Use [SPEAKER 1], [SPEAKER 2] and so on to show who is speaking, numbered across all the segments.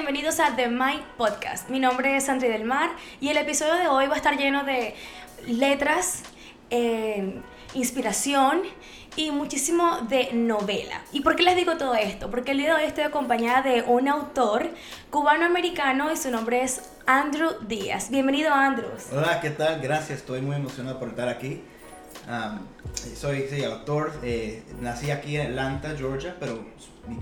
[SPEAKER 1] bienvenidos a The My Podcast. Mi nombre es André del Mar y el episodio de hoy va a estar lleno de letras, eh, inspiración y muchísimo de novela. ¿Y por qué les digo todo esto? Porque el día de hoy estoy acompañada de un autor cubano-americano y su nombre es Andrew Díaz. Bienvenido, Andrew.
[SPEAKER 2] Hola, ¿qué tal? Gracias, estoy muy emocionado por estar aquí. Um, soy sí, autor, eh, nací aquí en Atlanta, Georgia, pero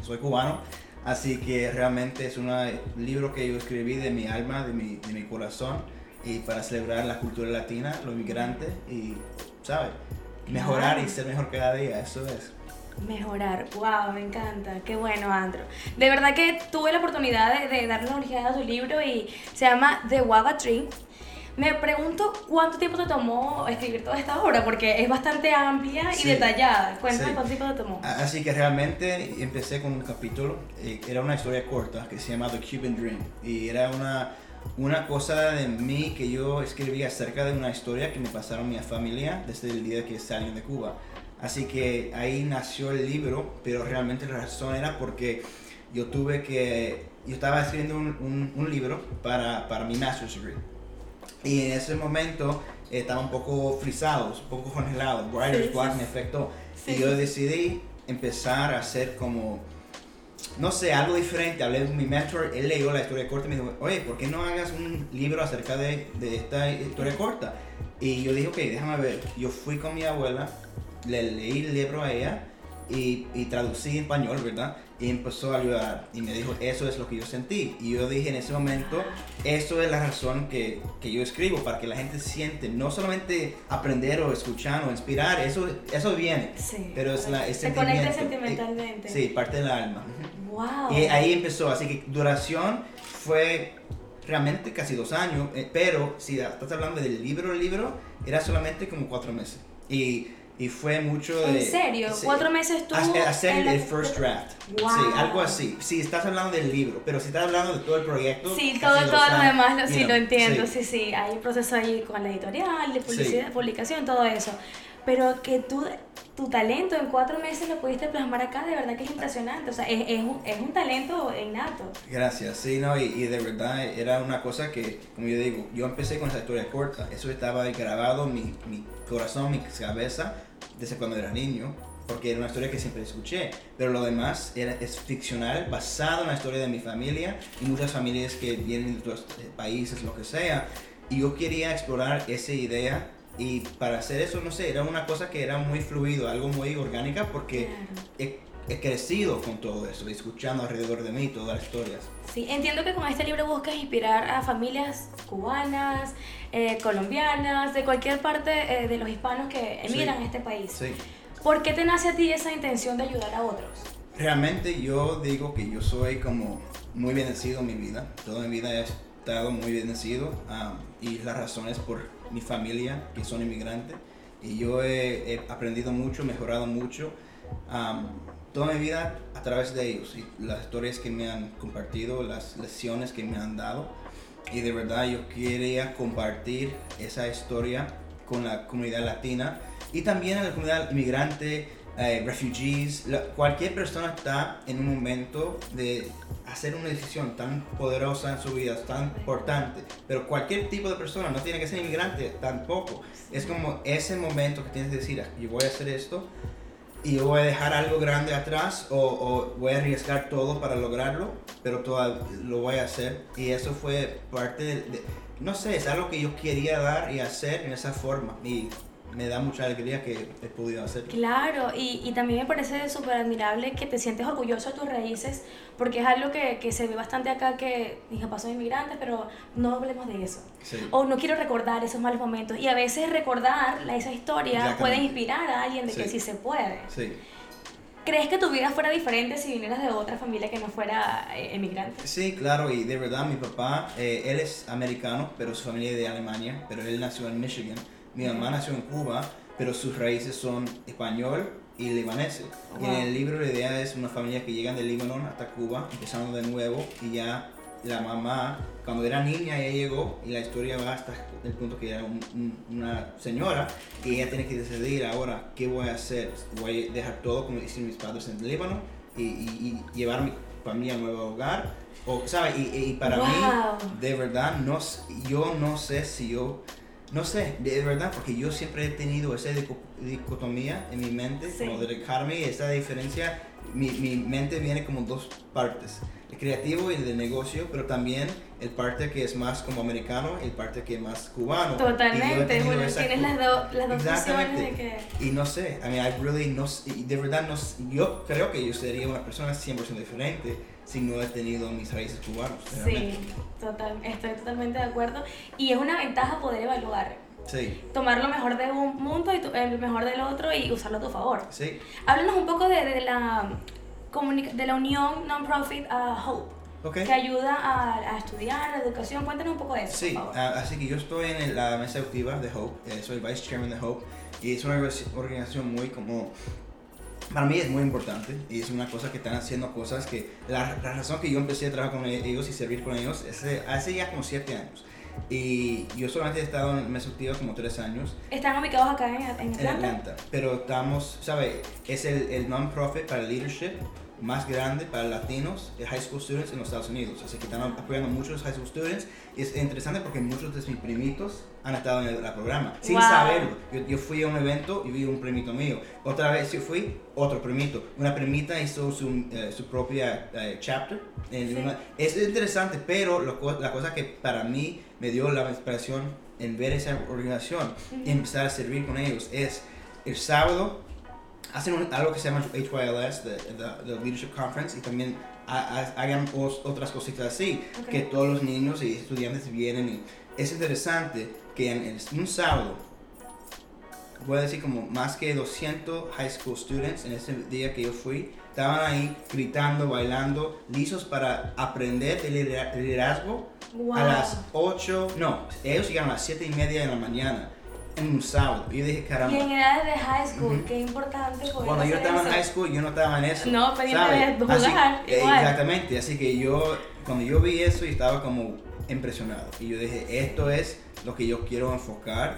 [SPEAKER 2] soy cubano. Así que realmente es un libro que yo escribí de mi alma, de mi, de mi corazón, y para celebrar la cultura latina, los migrantes, y, ¿sabes? Mejorar y ser mejor cada día, eso es.
[SPEAKER 1] Mejorar, wow, me encanta, qué bueno, Andrew. De verdad que tuve la oportunidad de, de darle una ojeada a su libro y se llama The Guava Tree me pregunto cuánto tiempo te tomó escribir toda esta obra, porque es bastante amplia y detallada. Cuéntame cuánto tiempo te tomó.
[SPEAKER 2] Así que realmente empecé con un capítulo, eh, era una historia corta que se llama The Cuban Dream, y era una, una cosa de mí que yo escribí acerca de una historia que me pasaron mi familia desde el día que salí de Cuba. Así que ahí nació el libro, pero realmente la razón era porque yo tuve que, yo estaba escribiendo un, un, un libro para, para mi master's degree y en ese momento eh, estaba un poco frisados, un poco congelados. Writer's Block me afectó. y yo decidí empezar a hacer como, no sé, algo diferente. Hablé con mi mentor, él leyó la historia corta y me dijo, oye, ¿por qué no hagas un libro acerca de, de esta historia corta? Y yo dije, ok, déjame ver. Yo fui con mi abuela, le leí el libro a ella y, y traducí en español, ¿verdad? y empezó a ayudar y me dijo, eso es lo que yo sentí. Y yo dije en ese momento, eso es la razón que, que yo escribo, para que la gente siente, no solamente aprender o escuchar o inspirar, eso, eso viene,
[SPEAKER 1] sí,
[SPEAKER 2] pero es la,
[SPEAKER 1] Se conecta sentimentalmente.
[SPEAKER 2] sí, parte del alma.
[SPEAKER 1] Wow.
[SPEAKER 2] Y ahí empezó, así que duración fue realmente casi dos años, eh, pero si estás hablando del libro, el libro era solamente como cuatro meses. Y y fue mucho
[SPEAKER 1] de... ¿En serio? ¿Cuatro meses tú?
[SPEAKER 2] Hacer el first draft. Sí, algo así. Sí, estás hablando del libro, pero si estás hablando de todo el proyecto...
[SPEAKER 1] Sí, todo, todo lo demás, lo, sí, lo entiendo, sí. sí, Hay un proceso ahí con la editorial, de publicidad, publicación, todo eso. Pero que tú, tu talento en cuatro meses lo pudiste plasmar acá, de verdad que es impresionante. O sea, es, es, un, es un talento innato.
[SPEAKER 2] Gracias, sí, no, y, y, de verdad era una cosa que, como yo digo, yo empecé con esa historia corta. Eso estaba grabado en mi, mi corazón, mi cabeza desde cuando era niño, porque era una historia que siempre escuché, pero lo demás era, es ficcional, basado en la historia de mi familia y muchas familias que vienen de otros países, lo que sea, y yo quería explorar esa idea y para hacer eso, no sé, era una cosa que era muy fluido, algo muy orgánica, porque he, crecido con todo eso, escuchando alrededor de mí todas las historias.
[SPEAKER 1] Sí, entiendo que con este libro buscas inspirar a familias cubanas, eh, colombianas, de cualquier parte eh, de los hispanos que emigran a este país.
[SPEAKER 2] Sí.
[SPEAKER 1] ¿Por qué te nace a ti esa intención de ayudar a otros?
[SPEAKER 2] Realmente yo digo que yo soy como muy bendecido en mi vida. Toda mi vida he estado muy bendecido um, y las razones por mi familia que son inmigrantes. Y yo he, aprendido mucho, mejorado mucho. Um, toda mi vida a través de ellos y las historias que me han compartido, las lecciones que me han dado. Y de verdad yo quería compartir esa historia con la comunidad latina y también a la comunidad inmigrante, eh, refugees, cualquier persona está en un momento de hacer una decisión tan poderosa en su vida, tan importante, pero cualquier tipo de persona, no tiene que ser inmigrante tampoco, es como ese momento que tienes que decir, ah, yo voy a hacer esto y voy a dejar algo grande atrás o, o, voy a arriesgar todo para lograrlo, pero todo lo voy a hacer. Y eso fue parte de, no sé, es algo que yo quería dar y hacer en esa forma. Y me da mucha alegría que he podido hacer.
[SPEAKER 1] Claro, y, y también me parece súper admirable que te sientes orgulloso de tus raíces, porque es algo que, que se ve bastante acá, que mis papás son inmigrantes, pero no hablemos de eso.
[SPEAKER 2] Sí.
[SPEAKER 1] O no quiero recordar esos malos momentos. Y a veces recordar esa historia puede inspirar a alguien de sí. que sí se puede.
[SPEAKER 2] Sí.
[SPEAKER 1] ¿Crees que tu vida fuera diferente si vinieras de otra familia que no fuera eh, emigrante?
[SPEAKER 2] Sí, claro, y de verdad mi papá, eh, él es americano, pero su familia es de Alemania, pero él nació en Michigan. Mi mamá nació en Cuba, pero sus raíces son español y libaneses. Wow. Y en el libro la idea es una familia que llegan del Líbano hasta Cuba, empezando de nuevo, y ya la mamá, cuando era niña, ella llegó y la historia va hasta el punto que era un, un, una señora y ella tiene que decidir ahora qué voy a hacer. Voy a dejar todo como dicen mis padres en el Líbano y, y, y llevar mi, familia, un nuevo hogar. O, ¿sabes? Y, y para
[SPEAKER 1] Wow.
[SPEAKER 2] mí, de verdad, no, yo no sé si yo, no sé, de verdad, porque yo siempre he tenido esa dico- dicotomía en mi mente,
[SPEAKER 1] Sí.
[SPEAKER 2] como de dichotomy, esa diferencia, mi, mi mente viene como dos partes, el creativo y el de negocio, pero también el parte que es más como americano y el parte que es más cubano.
[SPEAKER 1] Totalmente, bueno, tienes las, do- las dos
[SPEAKER 2] Exactamente.
[SPEAKER 1] de que...
[SPEAKER 2] y no sé, I mean, I really no, de verdad no, yo creo que yo sería una persona 100% diferente si no he tenido mis raíces cubanas.
[SPEAKER 1] Sí, total, estoy totalmente de acuerdo. Y es una ventaja poder evaluar,
[SPEAKER 2] Sí,
[SPEAKER 1] tomar lo mejor de un mundo y tu- el mejor del otro y usarlo a tu favor.
[SPEAKER 2] sí.
[SPEAKER 1] Háblanos un poco de, de la, de la unión non-profit a Hope,
[SPEAKER 2] Ok.
[SPEAKER 1] que ayuda a, a estudiar, a la educación. Cuéntanos un poco de eso,
[SPEAKER 2] Sí,
[SPEAKER 1] por favor.
[SPEAKER 2] ah, así que yo estoy en la mesa ejecutiva de Hope, eh, soy vice chairman de Hope y es una orga- organización muy como, para mí es muy importante y es una cosa que están haciendo cosas que, la, la razón que yo empecé a trabajar con ellos y servir con ellos es hace ya como siete años y yo solamente he estado en mesa ejecutiva como tres años
[SPEAKER 1] Están ubicados acá en, en
[SPEAKER 2] en
[SPEAKER 1] Atlanta.
[SPEAKER 2] Atlanta, pero estamos, ¿sabe? Es el, el non-profit para el leadership más grande para latinos, de high school students en los Estados Unidos. Así que están apoyando muchos high school students. Y es interesante porque muchos de mis primitos han estado en el, el programa, sin
[SPEAKER 1] Wow.
[SPEAKER 2] saberlo. Yo, yo fui a un evento y vi un primito mío. Otra vez yo fui, otro primito. Una primita hizo su, eh, su propia eh, chapter. en
[SPEAKER 1] Sí.
[SPEAKER 2] una- es interesante, pero lo la cosa que para mí me dio la inspiración en ver esa organización y empezar a servir con ellos es el sábado hacen un- algo que se llama HYLS, the, the- the Leadership Conference, y también ha- ha- hagan otras cositas así,
[SPEAKER 1] Ok.
[SPEAKER 2] que todos los niños y estudiantes vienen y es interesante que en, el- un sábado, voy a decir como más que 200 high school students en ese día que yo fui, estaban ahí gritando, bailando, listos para aprender el lidera- liderazgo
[SPEAKER 1] Wow.
[SPEAKER 2] a las 8, no, ellos llegaron a las 7 y media de la mañana en un sábado. Y yo dije, caramba.
[SPEAKER 1] Y en edades de high school, qué importante poder
[SPEAKER 2] Cuando yo estaba en
[SPEAKER 1] eso.
[SPEAKER 2] high school, yo no estaba en eso.
[SPEAKER 1] No, pendiente de jugar,
[SPEAKER 2] Así- eh,
[SPEAKER 1] igual.
[SPEAKER 2] exactamente, así que yo, cuando yo vi eso, yo estaba como impresionado. Y yo dije, esto es lo que yo quiero enfocar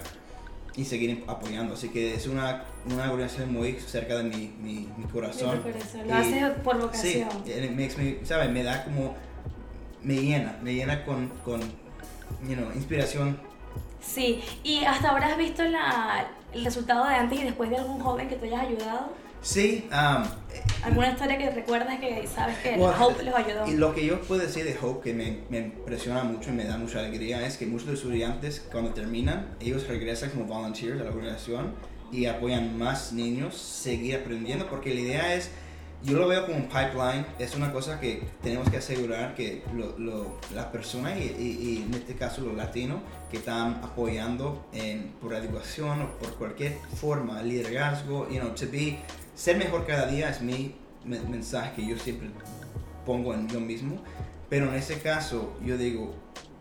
[SPEAKER 2] y seguir apoyando. Así que es una, una organización muy cerca de mi, mi, mi corazón.
[SPEAKER 1] De corazón. Lo haces por
[SPEAKER 2] Sí,
[SPEAKER 1] vocación.
[SPEAKER 2] and it makes me, ¿sabes? Me da como, me llena, me llena con, con you know, inspiración.
[SPEAKER 1] Sí, y hasta ahora has visto la, el resultado de antes y después de algún joven que te hayas ayudado.
[SPEAKER 2] Sí, um,
[SPEAKER 1] ¿Alguna historia que recuerdas que sabes que
[SPEAKER 2] Well,
[SPEAKER 1] Hope los ayudó?
[SPEAKER 2] Y lo que yo puedo decir de Hope que me, me impresiona mucho y me da mucha alegría es que muchos de los estudiantes cuando terminan, ellos regresan como volunteers a la organización y apoyan más niños seguir aprendiendo porque la idea es, yo lo veo como un pipeline, es una cosa que tenemos que asegurar que lo, lo, las personas y, y- y en este caso los latinos que están apoyando en, por educación o por cualquier forma, liderazgo, you know, to be, ser mejor cada día es mi me- mensaje que yo siempre pongo en yo mismo, pero en ese caso yo digo,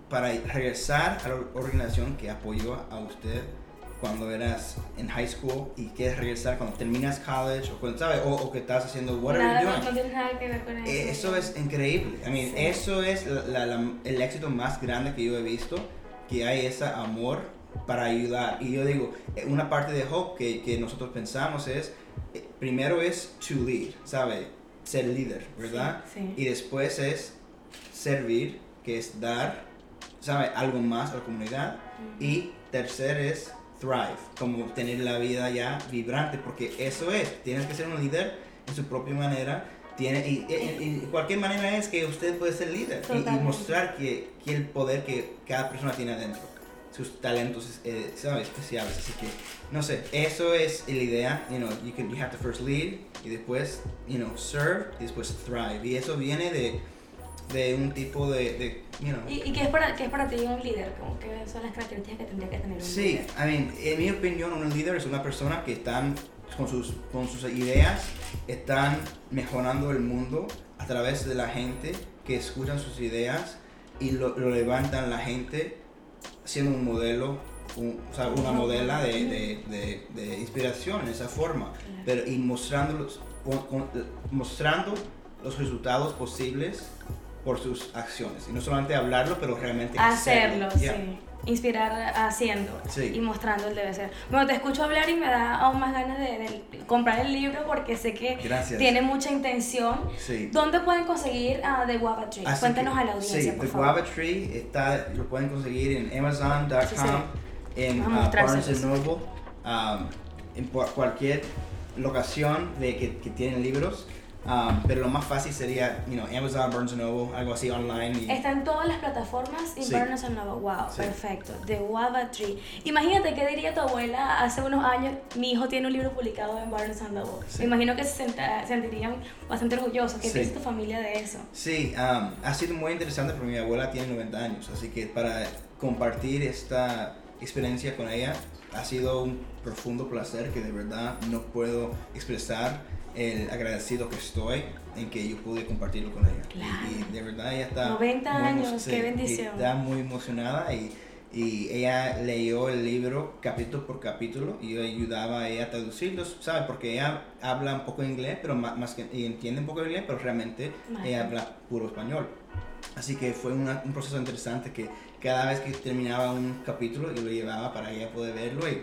[SPEAKER 2] para regresar a la organización que apoyó a usted cuando eras en high school y quieres regresar cuando terminas college o, cuando, ¿sabe? o, o que estás haciendo whatever
[SPEAKER 1] Nada,
[SPEAKER 2] you're doing.
[SPEAKER 1] no nada que ver con eso.
[SPEAKER 2] Eh, Eso es increíble. I mean,
[SPEAKER 1] Sí.
[SPEAKER 2] eso es la- la- el éxito más grande que yo he visto, que hay ese amor para ayudar. Y yo digo, eh, una parte de Hope que, que nosotros pensamos es, eh, primero es to lead, ¿sabe? Ser líder, ¿verdad?
[SPEAKER 1] Sí.
[SPEAKER 2] Y después es servir, que es dar, ¿sabe? Algo más a la comunidad. Y tercer es thrive, como tener la vida ya vibrante, porque eso es, tienes que ser un líder en su propia manera. Tiene, y, y- y cualquier manera es que usted puede ser líder y- y, mostrar que, que el poder que cada persona tiene adentro, sus talentos eh, ¿sabe? especiales. Así que, no sé, eso es la idea. You know, you, can, you have to first lead y después, you know, serve y después thrive. Y eso viene de, de un tipo de, de you know,
[SPEAKER 1] ¿Y, y qué, es para, qué es para ti un líder? Como que son las características que tendría que tener un
[SPEAKER 2] Sí,
[SPEAKER 1] líder?
[SPEAKER 2] I mean, en mi opinión, un líder es una persona que están con sus, con sus ideas, están mejorando el mundo a través de la gente que escuchan sus ideas y lo, lo levantan la gente siendo un modelo, un- o sea, una modela de, de- de- de inspiración en esa forma, pero y mostrando los, con- con- mostrando los resultados posibles por sus acciones. Y no solamente hablarlo, pero realmente
[SPEAKER 1] hacerlo.
[SPEAKER 2] hacerlo.
[SPEAKER 1] sí.
[SPEAKER 2] Yeah.
[SPEAKER 1] Inspirar haciendo
[SPEAKER 2] Sí.
[SPEAKER 1] y mostrando el debe ser. Bueno, te escucho hablar y me da aún más ganas de, de comprar el libro porque sé que
[SPEAKER 2] Gracias.
[SPEAKER 1] tiene mucha intención.
[SPEAKER 2] Sí.
[SPEAKER 1] ¿Dónde pueden conseguir a The Guava Tree?
[SPEAKER 2] Así
[SPEAKER 1] Cuéntanos
[SPEAKER 2] que,
[SPEAKER 1] a la audiencia,
[SPEAKER 2] sí,
[SPEAKER 1] por
[SPEAKER 2] The
[SPEAKER 1] favor.
[SPEAKER 2] Guava Tree está, lo pueden conseguir en Amazon.com, en uh. Barnes Noble, um, en cualquier locación de que, que tienen libros. Um, pero lo más fácil sería, you know, Amazon, Barnes Noble, algo así online. Y,
[SPEAKER 1] Está en todas las plataformas y
[SPEAKER 2] Sí.
[SPEAKER 1] Barnes Noble. Wow,
[SPEAKER 2] Sí.
[SPEAKER 1] perfecto. The Guava Tree. Imagínate qué diría tu abuela hace unos años. Mi hijo tiene un libro publicado en Barnes Noble.
[SPEAKER 2] Sí.
[SPEAKER 1] Me imagino que se sentirían bastante orgullosos. ¿Qué piensa tu familia de eso?
[SPEAKER 2] Sí, um, ha sido muy interesante porque mi abuela tiene 90 años, así que para compartir esta experiencia con ella ha sido un profundo placer que de verdad no puedo expresar el agradecido que estoy en que yo pude compartirlo con ella.
[SPEAKER 1] Claro.
[SPEAKER 2] Y, y de verdad ella está...
[SPEAKER 1] 90
[SPEAKER 2] muy emo-
[SPEAKER 1] años, qué bendición.
[SPEAKER 2] Está muy emocionada y, y ella leyó el libro capítulo por capítulo y yo ayudaba a ella a traducirlos, ¿sabes? Porque ella habla un poco inglés, pero más, más que y entiende un poco inglés, pero realmente
[SPEAKER 1] Vale.
[SPEAKER 2] ella habla puro español. Así que fue una- un proceso interesante que cada vez que terminaba un capítulo yo lo llevaba para ella poder verlo y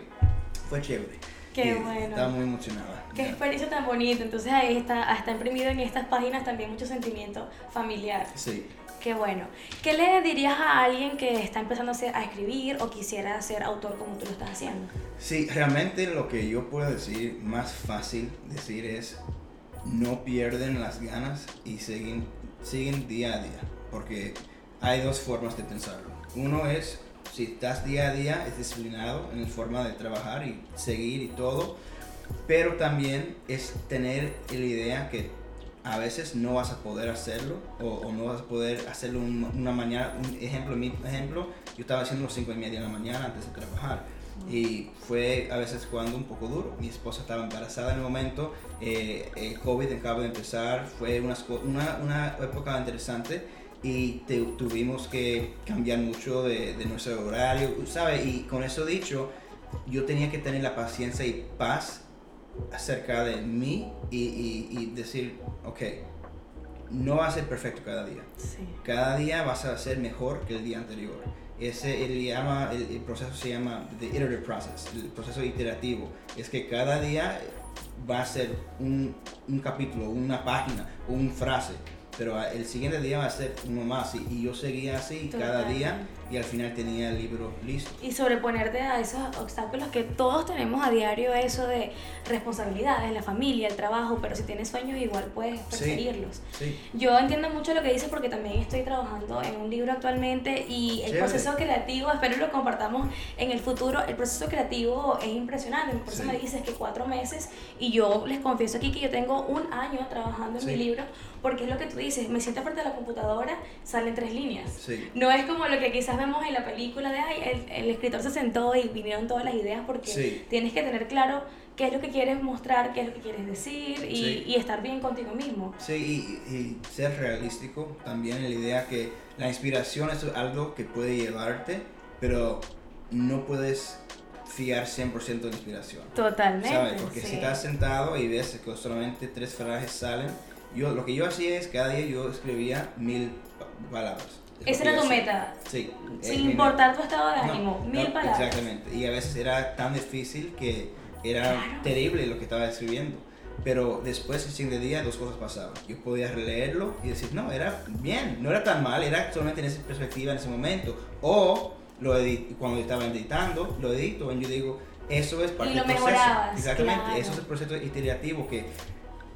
[SPEAKER 2] fue chévere.
[SPEAKER 1] Qué bueno.
[SPEAKER 2] Estaba muy emocionada.
[SPEAKER 1] Qué
[SPEAKER 2] Ya.
[SPEAKER 1] experiencia tan bonita. Entonces ahí está, está imprimido en estas páginas también mucho sentimiento familiar.
[SPEAKER 2] Sí.
[SPEAKER 1] Qué bueno. ¿Qué le dirías a alguien que está empezando a, hacer- a escribir o quisiera ser autor como tú lo estás haciendo?
[SPEAKER 2] Sí, realmente lo que yo puedo decir, más fácil decir es, no pierden las ganas y siguen, siguen día a día, porque hay dos formas de pensarlo. Uno es, si estás día a día, es disciplinado en la forma de trabajar y seguir y todo, pero también es tener la idea que a veces no vas a poder hacerlo o, no vas a poder hacerlo un- una mañana. Un ejemplo, mi ejemplo, yo estaba haciendo las 5 y media de la mañana antes de trabajar y fue a veces jugando un poco duro. Mi esposa estaba embarazada en el momento, eh, el COVID acaba de empezar, fue unas co- una, una época interesante y te- tuvimos que cambiar mucho de, de nuestro horario, ¿sabes? Y con eso dicho, yo tenía que tener la paciencia y paz acerca de mí y, y- y decir, ok, no va a ser perfecto cada día.
[SPEAKER 1] Sí.
[SPEAKER 2] Cada día vas a ser mejor que el día anterior. Ese el, llama, el, el proceso se llama the iterative process, el proceso iterativo. Es que cada día va a ser un, un capítulo, una página, una frase, pero el siguiente día va a ser uno más. Y, y yo seguía así cada día. Y al final tenía el libro listo.
[SPEAKER 1] Y sobreponerte a esos obstáculos que todos tenemos a diario, eso de responsabilidades, la familia, el trabajo, pero si tienes sueños igual puedes perseguirlos.
[SPEAKER 2] Sí,
[SPEAKER 1] Yo entiendo mucho lo que dices porque también estoy trabajando en un libro actualmente y el
[SPEAKER 2] Chévere.
[SPEAKER 1] proceso creativo, espero lo compartamos en el futuro, el proceso creativo es impresionante, por eso
[SPEAKER 2] Sí.
[SPEAKER 1] me dices que cuatro meses y yo les confieso aquí que yo tengo un año trabajando en mi
[SPEAKER 2] Sí.
[SPEAKER 1] libro porque es lo que tú dices, me siento frente a la computadora, salen tres líneas.
[SPEAKER 2] sí.
[SPEAKER 1] No es como lo que quizás vemos en la película de, ay, el, el escritor se sentó y vinieron todas las ideas porque
[SPEAKER 2] Sí.
[SPEAKER 1] tienes que tener claro qué es lo que quieres mostrar, qué es lo que quieres decir y,
[SPEAKER 2] Sí.
[SPEAKER 1] y estar bien contigo mismo.
[SPEAKER 2] Sí, y, y ser realístico también, la idea que la inspiración es algo que puede llevarte, pero no puedes fiar 100% de la inspiración.
[SPEAKER 1] Totalmente.
[SPEAKER 2] ¿Sabes? Porque
[SPEAKER 1] sí.
[SPEAKER 2] si estás sentado y ves que solamente tres frases salen, yo, lo que yo hacía es cada día yo escribía mil pa- palabras.
[SPEAKER 1] Esa era tu meta.
[SPEAKER 2] Sí.
[SPEAKER 1] Sin
[SPEAKER 2] mi
[SPEAKER 1] importar tu estado de
[SPEAKER 2] No,
[SPEAKER 1] ánimo,
[SPEAKER 2] no,
[SPEAKER 1] mil palabras.
[SPEAKER 2] Exactamente. Y a veces era tan difícil que era
[SPEAKER 1] Claro.
[SPEAKER 2] terrible lo que estaba escribiendo. Pero después, el siguiente día, dos cosas pasaban. Yo podía releerlo y decir, no, era bien, no era tan mal, era solamente en esa perspectiva en ese momento. O lo edit cuando estaba editando, lo edito y yo digo, eso es parte
[SPEAKER 1] Y lo
[SPEAKER 2] del proceso. Exactamente,
[SPEAKER 1] claro.
[SPEAKER 2] eso es el proceso iterativo que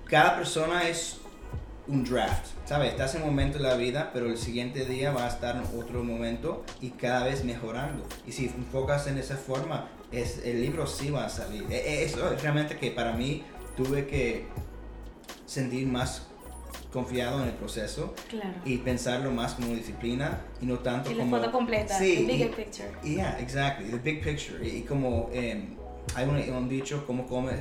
[SPEAKER 2] cada persona es un draft, ¿sabes? Estás en un momento de la vida, pero el siguiente día va a estar en otro momento y cada vez mejorando. Y si enfocas en esa forma, es, el libro sí va a salir. E- e- Eso es realmente que para mí tuve que sentir más confiado en el proceso
[SPEAKER 1] Claro.
[SPEAKER 2] y pensarlo más como disciplina y no tanto
[SPEAKER 1] Y la
[SPEAKER 2] como...
[SPEAKER 1] foto completa,
[SPEAKER 2] Sí,
[SPEAKER 1] the bigger
[SPEAKER 2] y-
[SPEAKER 1] picture.
[SPEAKER 2] Yeah, exactly, the big picture. Y, y como em, hay un, un dicho, cómo come,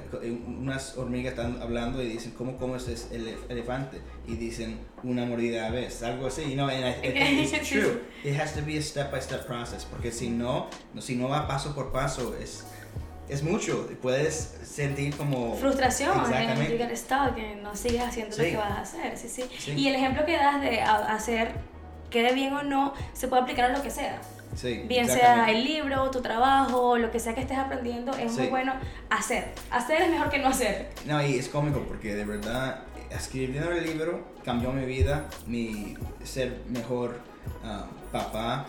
[SPEAKER 2] unas hormigas están hablando y dicen, ¿cómo comes es el elef- elefante? Y dicen, una mordida a vez, algo así, you know, and I, I think it's true. It has to be a step by step process, porque si no, si no va paso por paso, es, es mucho. Puedes sentir como...
[SPEAKER 1] Frustración, ¿eh? Get stuck, que no sigues haciendo lo
[SPEAKER 2] Sí.
[SPEAKER 1] que vas a hacer. Sí, sí,
[SPEAKER 2] Sí.
[SPEAKER 1] Y el ejemplo que das de hacer, quede bien o no, se puede aplicar a lo que sea.
[SPEAKER 2] Sí,
[SPEAKER 1] Bien sea el libro, tu trabajo, lo que sea que estés aprendiendo, es muy bueno hacer. Hacer es mejor que no hacer.
[SPEAKER 2] No, y es cómico porque de verdad escribiendo el libro cambió mi vida, mi ser mejor ah, papá,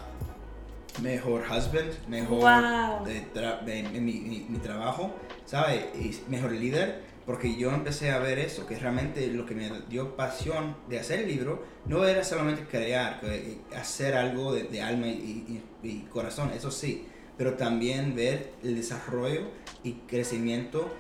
[SPEAKER 2] mejor husband, mejor
[SPEAKER 1] Wow.
[SPEAKER 2] de tra- de- en mi, mi- mi trabajo, ¿sabes? Y mejor líder, porque yo empecé a ver eso, que realmente lo que me dio pasión de hacer el libro no era solamente crear, que- hacer algo de, de alma y, y- y corazón, eso sí, pero también ver el desarrollo y crecimiento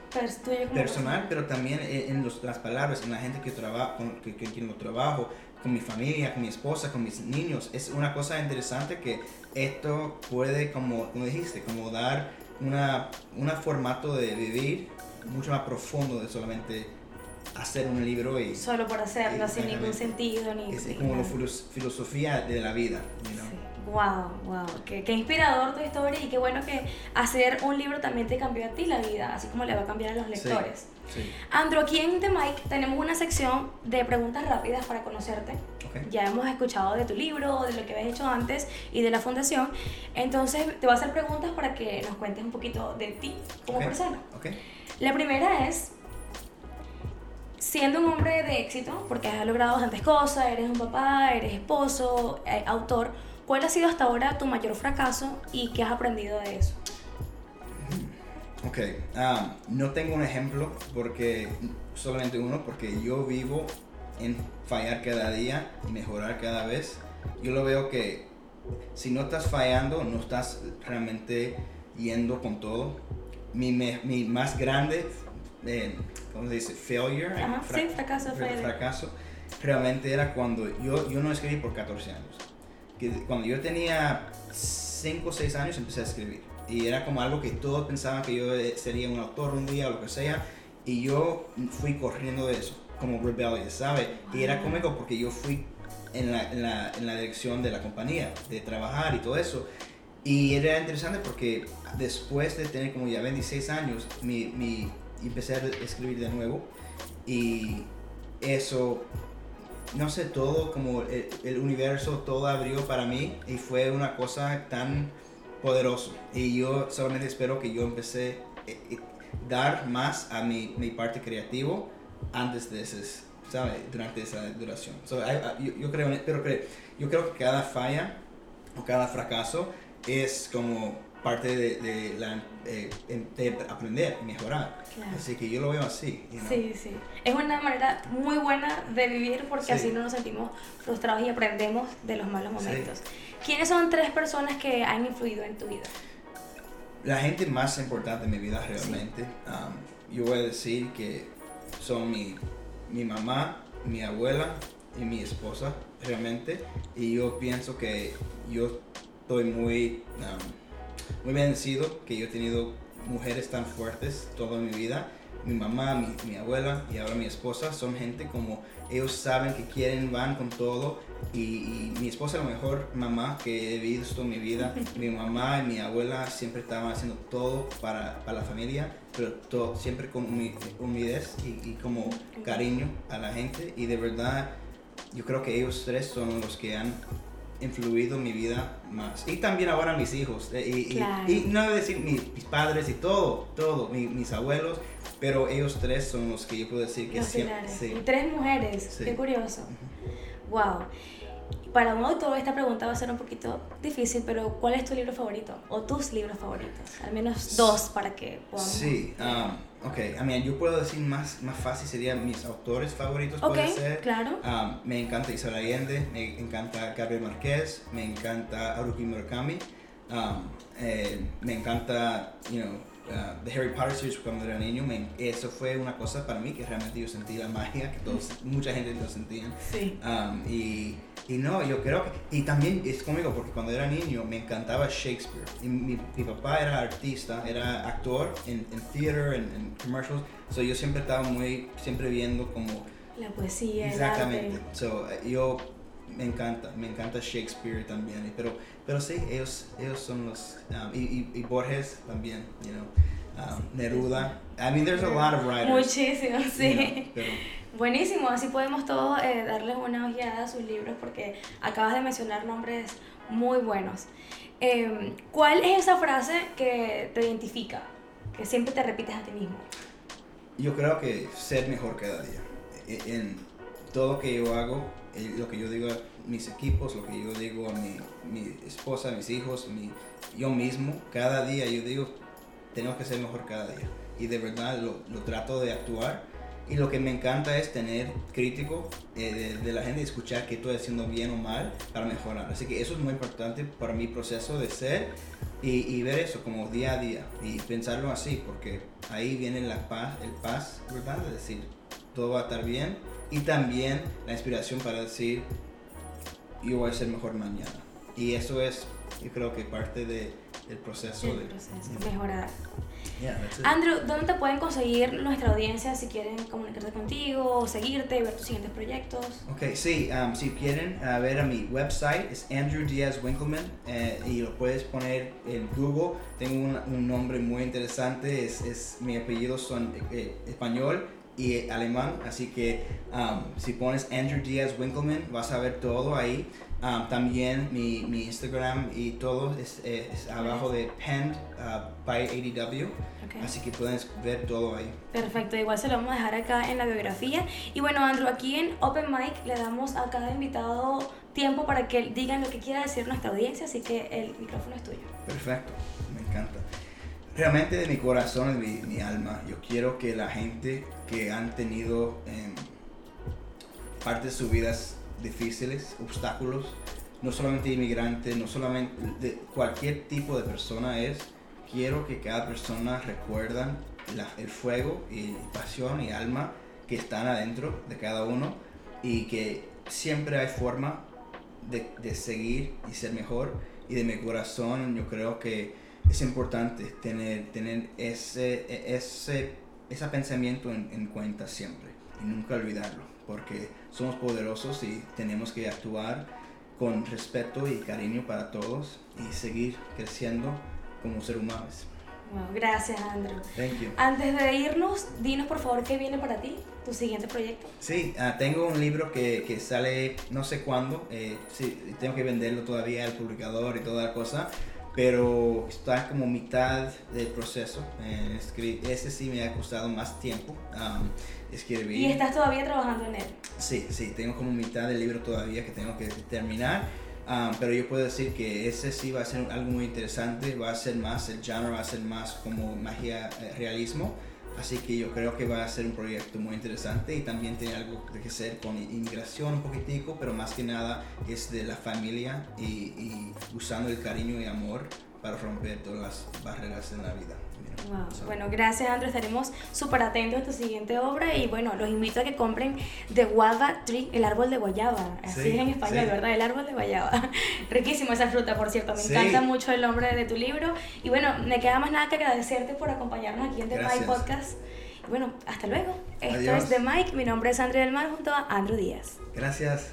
[SPEAKER 2] personal, pero también en, en los- las palabras, en la gente que trabajo, con que, que- lo trabajo, con mi familia, con mi esposa, con mis niños. Es una cosa interesante que eto puede, como, como dijiste, como dar una, una formato de vivir mucho más profundo de solamente hacer un libro y
[SPEAKER 1] Solo por hacerlo, sin ningún sentido. Ni,
[SPEAKER 2] es
[SPEAKER 1] ni
[SPEAKER 2] como la filosofía de la vida. you know?
[SPEAKER 1] Sí. Wow, wow, qué, qué inspirador tu historia y qué bueno que hacer un libro también te cambió a ti la vida, así como le va a cambiar a los
[SPEAKER 2] Sí.
[SPEAKER 1] lectores.
[SPEAKER 2] Sí.
[SPEAKER 1] Andrew, aquí en The Mic tenemos una sección de preguntas rápidas para conocerte.
[SPEAKER 2] Ok.
[SPEAKER 1] Ya hemos escuchado de tu libro, de lo que habías hecho antes y de la fundación. Entonces te voy a hacer preguntas para que nos cuentes un poquito de ti como
[SPEAKER 2] Ok.
[SPEAKER 1] persona.
[SPEAKER 2] Ok.
[SPEAKER 1] La primera es, siendo un hombre de éxito, porque has logrado bastantes cosas, eres un papá, eres esposo, eh, autor, ¿cuál ha sido hasta ahora tu mayor fracaso y qué has aprendido de eso?
[SPEAKER 2] Ok, ah, no tengo un ejemplo porque solamente uno, porque yo vivo en fallar cada día y mejorar cada vez. Yo lo veo que si no estás fallando, no estás realmente yendo con todo. Mi, me- mi más grande, eh, ¿cómo se dice? Failure.
[SPEAKER 1] Ajá, sí, fracaso,
[SPEAKER 2] fra-
[SPEAKER 1] failure.
[SPEAKER 2] fracaso, realmente era cuando yo, yo no escribí por 14 años. Que cuando yo tenía 5 o 6 años empecé a escribir. Y era como algo que todos pensaban que yo eh, sería un autor un día o lo que sea. Y yo fui corriendo de eso, como rebellious, ¿sabes? Y era
[SPEAKER 1] Wow.
[SPEAKER 2] cómico porque yo fui en la, en, la, en la dirección de la compañía, de trabajar y todo eso. Y era interesante porque después de tener como ya 26 años, mi, mi, empecé a escribir de nuevo. Y eso, no sé, todo como el, el universo, todo abrió para mí y fue una cosa tan poderoso. Y yo solamente espero que yo empecé a dar más a mi, mi parte creativo antes de ese, ¿sabes? Durante esa duración. So, I- I- yo, yo creo, pero que, yo creo que cada falla o cada fracaso es como parte de, de la, eh, de aprender y mejorar.
[SPEAKER 1] Claro.
[SPEAKER 2] Así que yo lo veo así. you know.
[SPEAKER 1] Sí, sí. Es una manera muy buena de vivir porque
[SPEAKER 2] Sí.
[SPEAKER 1] así no nos sentimos frustrados y aprendemos de los malos
[SPEAKER 2] Sí.
[SPEAKER 1] momentos. ¿Quiénes son tres personas que han influido en tu vida?
[SPEAKER 2] La gente más importante en mi vida realmente, um, yo voy a decir que son mi, mi mamá, mi abuela y mi esposa realmente. Y yo pienso que yo estoy muy, um, muy bendecido que yo he tenido mujeres tan fuertes toda mi vida. Mi mamá, mi, mi abuela y ahora mi esposa son gente como ellos saben que quieren, van con todo. Y, y mi esposa es la mejor mamá que he visto en mi vida. Mi mamá y mi abuela siempre estaban haciendo todo para, para la familia, pero todo, siempre con humi- humildez y, y como cariño a la gente. Y de verdad, yo creo que ellos tres son los que han influido mi vida más. Y también ahora mis hijos. eh, Y,
[SPEAKER 1] Claro.
[SPEAKER 2] y no decir mis, mis padres y todo, todo, mi- mis abuelos, pero ellos tres son los que yo puedo decir que
[SPEAKER 1] Los
[SPEAKER 2] siempre. sí.
[SPEAKER 1] Y tres mujeres.
[SPEAKER 2] Sí.
[SPEAKER 1] Qué curioso. Wow. Para un autor esta pregunta va a ser un poquito difícil, pero ¿cuál es tu libro favorito? O tus libros favoritos. Al menos dos para que podamos...
[SPEAKER 2] Sí, um, ok. I mean, yo puedo decir más, más fácil serían mis autores favoritos,
[SPEAKER 1] Ok,
[SPEAKER 2] puede ser.
[SPEAKER 1] claro.
[SPEAKER 2] Um, me encanta Isabel Allende, me encanta Gabriel Márquez, me encanta Haruki Murakami, um, eh, me encanta, you know, uh, The Harry Potter series cuando era niño. me- eso fue una cosa para mí que realmente yo sentí la magia, que todos, mucha gente lo sentía.
[SPEAKER 1] Sí.
[SPEAKER 2] Um, y, y no, yo creo que. Y también es conmigo porque cuando era niño me encantaba Shakespeare. Y mi, mi papá era artista, era actor en, en theater, en, en commercials. So yo siempre estaba muy. Siempre viendo como.
[SPEAKER 1] La poesía, el
[SPEAKER 2] Exactamente.
[SPEAKER 1] arte.
[SPEAKER 2] So, yo me encanta, me encanta Shakespeare también, pero, pero sí, ellos, ellos son los, um, y, y, y, Borges también, you know, um, Neruda, I mean, there's a lot of writers.
[SPEAKER 1] Muchísimo, sí. Buenísimo, así podemos todos eh, darles una ojeada a sus libros porque acabas de mencionar nombres muy buenos. Eh, ¿Cuál es esa frase que te identifica, que siempre te repites a ti mismo?
[SPEAKER 2] Yo creo que ser mejor cada día. E, en todo lo que yo hago, lo que yo digo a mis equipos, lo que yo digo a mi, mi esposa, a mis hijos, mi, yo mismo, cada día yo digo, tengo que ser mejor cada día. Y de verdad lo, lo trato de actuar. Y lo que me encanta es tener crítico eh, de, la gente y escuchar qué estoy haciendo bien o mal para mejorar. Así que eso es muy importante para mi proceso de ser y, y, ver eso como día a día y pensarlo así, porque ahí viene la paz, el paz, ¿verdad? Es decir, todo va a estar bien y también la inspiración para decir, yo voy a ser mejor mañana. Y eso es, yo creo que parte de, del proceso
[SPEAKER 1] el
[SPEAKER 2] de
[SPEAKER 1] proceso, mejorar.
[SPEAKER 2] Yeah.
[SPEAKER 1] Andrew, ¿dónde te pueden conseguir nuestra audiencia si quieren comunicarse contigo o seguirte ver tus siguientes proyectos?
[SPEAKER 2] Ok, sí, um, si quieren uh, ver a mi website es Andrew Diaz Winkleman eh, y lo puedes poner en Google. Tengo un, un nombre muy interesante, es, es mi apellido son eh, español y alemán, así que um, si pones Andrew Diaz Winkleman vas a ver todo ahí. Um, también mi, mi, Instagram y todo es, es abajo de Penned uh, by ADW,
[SPEAKER 1] Okay.
[SPEAKER 2] así que puedes ver todo ahí.
[SPEAKER 1] Perfecto, igual se lo vamos a dejar acá en la biografía. Y bueno, Andrew, aquí en Open Mic le damos a cada invitado tiempo para que digan lo que quiera decir nuestra audiencia, así que el micrófono es tuyo.
[SPEAKER 2] Perfecto, me encanta. Realmente de mi corazón, de mi, alma, yo quiero que la gente que han tenido eh, partes de sus vidas difíciles, obstáculos, no solamente inmigrantes, no solamente de cualquier tipo de persona es, quiero que cada persona recuerda el fuego y pasión y alma que están adentro de cada uno y que siempre hay forma de, de seguir y ser mejor. Y de mi corazón yo creo que es importante tener, tener ese, ese, ese pensamiento en, en cuenta siempre y nunca olvidarlo porque somos poderosos y tenemos que actuar con respeto y cariño para todos y seguir creciendo como ser humanos.
[SPEAKER 1] Wow, gracias, Andrew.
[SPEAKER 2] Thank you.
[SPEAKER 1] Antes de irnos, dinos por favor qué viene para ti, tu siguiente proyecto.
[SPEAKER 2] Sí, uh, tengo un libro que, que, sale no sé cuándo, eh, sí, tengo que venderlo todavía al publicador y toda la cosa, pero está como mitad del proceso. Eh, ese sí me ha costado más tiempo um, escribir.
[SPEAKER 1] ¿Y estás todavía trabajando en él?
[SPEAKER 2] Sí, sí, tengo como mitad del libro todavía que tengo que terminar. Um, pero yo puedo decir que ese sí va a ser algo muy interesante, va a ser más, el genre va a ser más como magia, eh, realismo. Así que yo creo que va a ser un proyecto muy interesante y también tiene algo que ser con inmigración un poquitico, pero más que nada es de la familia y, y usando el cariño y amor para romper todas las barreras en la vida.
[SPEAKER 1] Wow. Bueno, gracias Andrew, estaremos súper atentos a tu siguiente obra y bueno, los invito a que compren The Guava Tree, el árbol de guayaba, así
[SPEAKER 2] Sí,
[SPEAKER 1] es en español,
[SPEAKER 2] sí.
[SPEAKER 1] ¿verdad? El árbol de guayaba. Riquísimo esa fruta, por cierto, me
[SPEAKER 2] Sí.
[SPEAKER 1] encanta mucho el nombre de tu libro y bueno, me queda más nada que agradecerte por acompañarnos aquí en The. Mike Podcast. Y bueno, hasta luego. Esto
[SPEAKER 2] Adiós.
[SPEAKER 1] es The Mike, mi nombre es Andrea del Mar junto a Andrew Díaz.
[SPEAKER 2] Gracias.